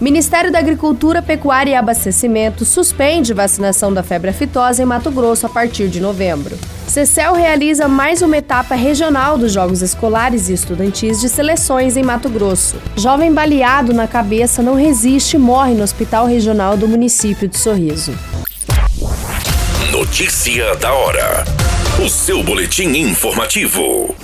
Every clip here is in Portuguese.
Ministério da Agricultura, Pecuária e Abastecimento suspende vacinação da febre aftosa em Mato Grosso a partir de novembro. Cecel realiza mais uma etapa regional dos Jogos Escolares e Estudantis de Seleções em Mato Grosso. Jovem baleado na cabeça não resiste e morre no Hospital Regional do município de Sorriso. Notícia da hora. O seu boletim informativo.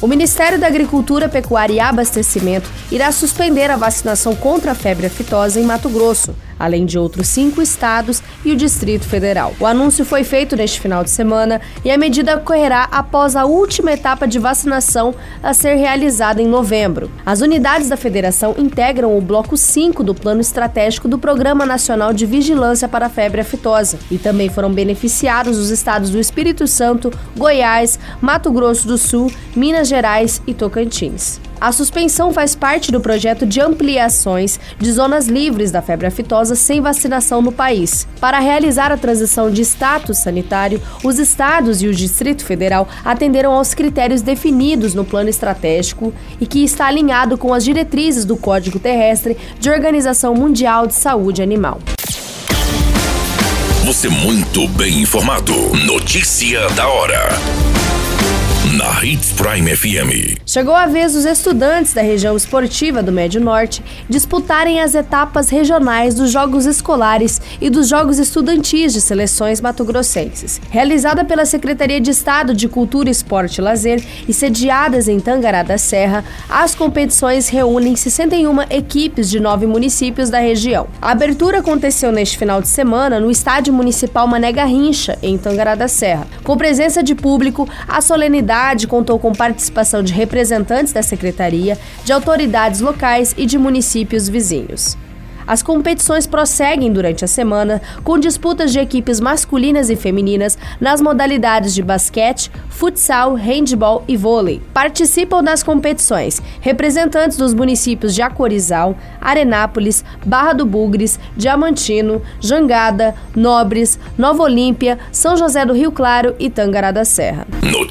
O Ministério da Agricultura, Pecuária e Abastecimento irá suspender a vacinação contra a febre aftosa em Mato Grosso além de outros cinco estados e o Distrito Federal. O anúncio foi feito neste final de semana e a medida ocorrerá após a última etapa de vacinação a ser realizada em novembro. As unidades da federação integram o bloco 5 do Plano Estratégico do Programa Nacional de Vigilância para a Febre Aftosa e também foram beneficiados os estados do Espírito Santo, Goiás, Mato Grosso do Sul, Minas Gerais e Tocantins. A suspensão faz parte do projeto de ampliações de zonas livres da febre aftosa sem vacinação no país. Para realizar a transição de status sanitário, os estados e o Distrito Federal atenderam aos critérios definidos no plano estratégico e que está alinhado com as diretrizes do Código Terrestre de Organização Mundial de Saúde Animal. Você muito bem informado. Notícia da hora na Hits Prime FM. Chegou a vez dos estudantes da região esportiva do Médio Norte disputarem as etapas regionais dos Jogos Escolares e dos Jogos Estudantis de Seleções Mato-Grossenses. Realizada pela Secretaria de Estado de Cultura, Esporte e Lazer e sediadas em Tangará da Serra, as competições reúnem 61 equipes de nove municípios da região. A abertura aconteceu neste final de semana no Estádio Municipal Mané Garrincha, em Tangará da Serra. Com presença de público, a solenidade contou com participação de representantes da secretaria, de autoridades locais e de municípios vizinhos. As competições prosseguem durante a semana com disputas de equipes masculinas e femininas nas modalidades de basquete, futsal, handball e vôlei. Participam das competições representantes dos municípios de Acorizal, Arenápolis, Barra do Bugres, Diamantino, Jangada, Nobres, Nova Olímpia, São José do Rio Claro e Tangará da Serra.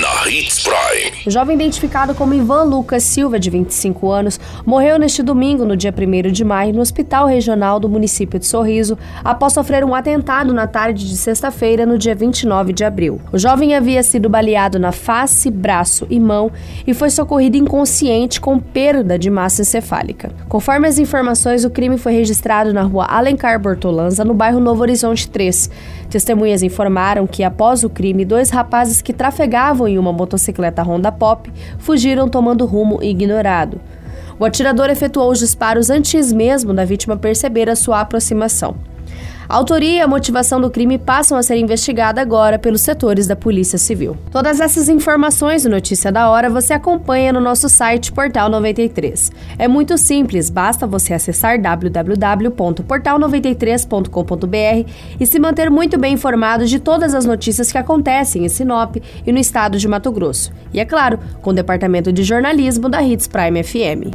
Na Hits Prime. O jovem identificado como Ivan Lucas Silva, de 25 anos, morreu neste domingo, no dia 1 de maio, no Hospital Regional do município de Sorriso, após sofrer um atentado na tarde de sexta-feira, no dia 29 de abril. O jovem havia sido baleado na face, braço e mão e foi socorrido inconsciente com perda de massa encefálica. Conforme as informações, o crime foi registrado na rua Alencar Bortolanza, no bairro Novo Horizonte 3. Testemunhas informaram que, após o crime, dois rapazes que que trafegavam em uma motocicleta Honda Pop fugiram tomando rumo ignorado. O atirador efetuou os disparos antes mesmo da vítima perceber a sua aproximação. A autoria e a motivação do crime passam a ser investigada agora pelos setores da Polícia Civil. Todas essas informações do Notícia da Hora você acompanha no nosso site Portal 93. É muito simples, basta você acessar www.portal93.com.br e se manter muito bem informado de todas as notícias que acontecem em Sinop e no estado de Mato Grosso. E é claro, com o departamento de jornalismo da Hits Prime FM.